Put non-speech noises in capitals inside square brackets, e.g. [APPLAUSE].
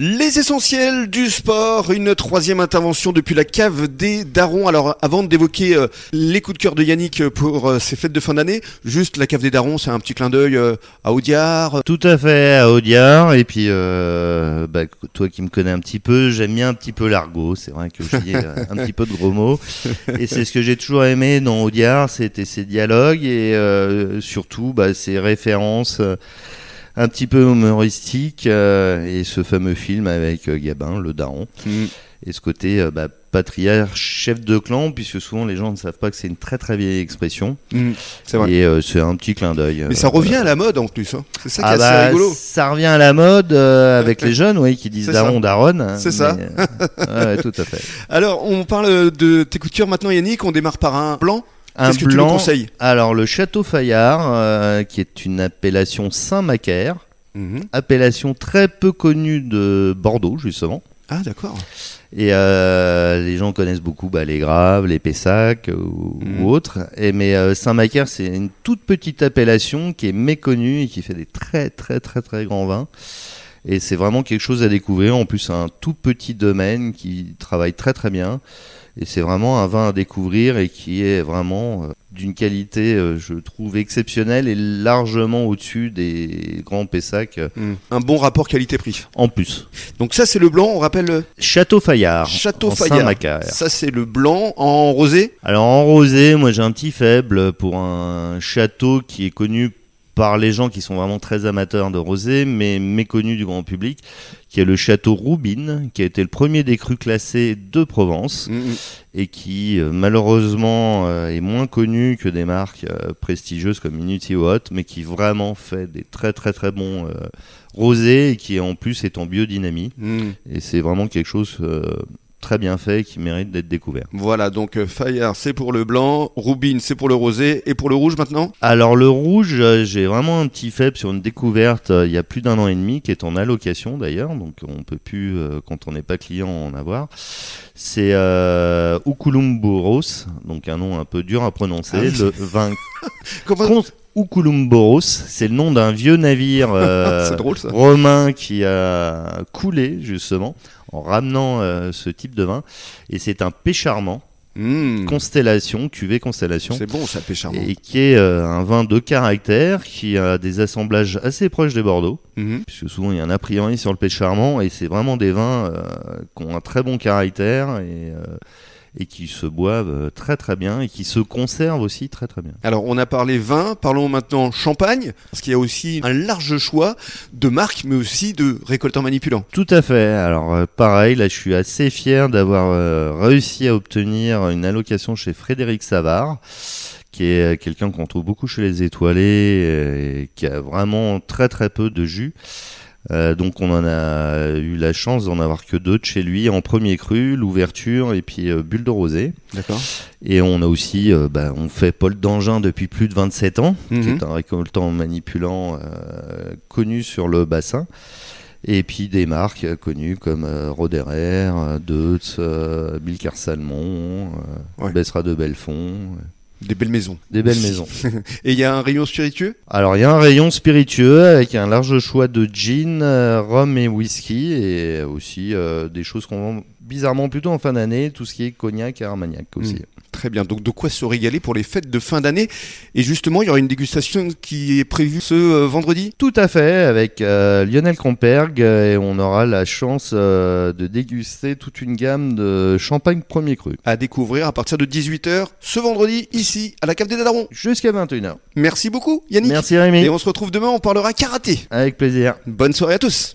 Les essentiels du sport, une troisième intervention depuis la cave des Darons. Alors avant d'évoquer euh, les coups de cœur de Yannick pour euh, ces fêtes de fin d'année, juste la cave des Darons, c'est un petit clin d'œil euh, à Audiard. Tout à fait, à Audiard. Et puis, euh, bah, toi qui me connais un petit peu, j'aime bien un petit peu l'argot. C'est vrai que je dis euh, [LAUGHS] un petit peu de gros mots. Et c'est ce que j'ai toujours aimé dans Audiard, c'était ses dialogues et euh, surtout bah, ses références euh, un petit peu humoristiques euh, et ce fameux film avec euh, Gabin, le daron. Mm. Et ce côté euh, bah, patriarche, chef de clan, puisque souvent les gens ne savent pas que c'est une très très vieille expression. Mm, c'est vrai. Et euh, c'est un petit clin d'œil. Mais ça euh, revient à la mode en plus. hein. C'est ça qui ah est bah, assez rigolo. Ça revient à la mode euh, avec les jeunes, oui, qui disent daron, daronne. C'est ça. ouais, tout à fait. [LAUGHS] Alors on parle de tes cœur maintenant Yannick, on démarre par un blanc. Un Qu'est-ce que tu nous blanc. conseilles? Alors le château Fayard, euh, qui est une appellation Saint-Macaire, Mhm. appellation très peu connue de Bordeaux justement. Ah d'accord. Et euh, les gens connaissent beaucoup bah, les Graves, les Pessac euh, ou, Mhm. ou autres. Et, mais euh, Saint-Macaire, c'est une toute petite appellation qui est méconnue et qui fait des très très très très grands vins. Et c'est vraiment quelque chose à découvrir. En plus, c'est un tout petit domaine qui travaille très très bien. Et c'est vraiment un vin à découvrir et qui est vraiment euh, d'une qualité, euh, je trouve, exceptionnelle et largement au-dessus des grands Pessac euh, Mm. Un bon rapport qualité-prix. en plus. Donc ça c'est le blanc, on rappelle Château Fayard. Château en Fayard. Ça c'est le blanc en rosé? Alors en rosé, moi j'ai un petit faible pour un château qui est connu par les gens qui sont vraiment très amateurs de rosé, mais méconnu du grand public, qui est le château Roubine, qui a été le premier des crus classés de Provence Mm, mm. et qui euh, malheureusement euh, est moins connu que des marques euh, prestigieuses comme Minute ou Hot, mais qui vraiment fait des très très très bons rosés et qui en plus est en biodynamie. Mm. Et c'est vraiment quelque chose très bien fait et qui mérite d'être découvert. Voilà, donc euh, Fayard c'est pour le blanc, Rubine c'est pour le rosé, et pour le rouge maintenant? Alors le rouge, euh, j'ai vraiment un petit faible sur une découverte euh, il y a plus d'un an et demi qui est en allocation d'ailleurs, donc on peut plus quand on n'est pas client en avoir. C'est euh, Ukulumboros, donc un nom un peu dur à prononcer. Ah. Le vin [LAUGHS] Comment Con- Ukulumboros, c'est le nom d'un vieux navire [LAUGHS] euh, drôle romain qui a coulé justement en ramenant euh, ce type de vin, et c'est un pécharmant Mm. Constellation, cuvée Constellation C'est bon ça, pêche charmant. et qui est euh, un vin de caractère qui a des assemblages assez proches des Bordeaux, Mhm. puisque souvent il y a un a priori sur le pêche charmant, et c'est vraiment des vins euh, qui ont un très bon caractère et, et qui se boivent euh, très très bien et qui se conservent aussi très très bien. Alors on a parlé vin, parlons maintenant champagne, parce qu'il y a aussi un large choix de marques, mais aussi de récoltants manipulants. Tout à fait. Alors euh, pareil, là je suis assez fier d'avoir euh, réussi à obtenir une allocation chez Frédéric Savard qui est quelqu'un qu'on trouve beaucoup chez les étoilés et qui a vraiment très très peu de jus. Euh, donc on en a eu la chance d'en avoir que deux de chez lui en premier cru, l'ouverture et puis euh, bulle de rosé. D'accord. Et on a aussi, euh, bah, on fait Paul d'Angin depuis plus de 27 ans, qui Mhm. est un récoltant manipulant euh, connu sur le bassin. Et puis des marques connues comme Roderer, Deutz, Bilker Salmon, Ouais. Bessera de Belfond, Des belles maisons. des belles maisons. [LAUGHS] Et il y a un rayon spiritueux? Alors il y a un rayon spiritueux avec un large choix de gin, euh, rhum et whisky, et aussi euh, des choses qu'on vend bizarrement plutôt en fin d'année, tout ce qui est cognac et armagnac aussi. Mm. Très bien, donc de quoi se régaler pour les fêtes de fin d'année? Et justement, il y aura une dégustation qui est prévue ce euh, vendredi? Tout à fait, avec euh, Lionel Kromperg, euh, et on aura la chance euh, de déguster toute une gamme de champagne premier cru. À découvrir à partir de 18h ce vendredi, ici, à la Cave des Darons. Jusqu'à 21h. Merci beaucoup, Yannick. Merci Rémi, Et on se retrouve demain, on parlera karaté. avec plaisir. Bonne soirée à tous.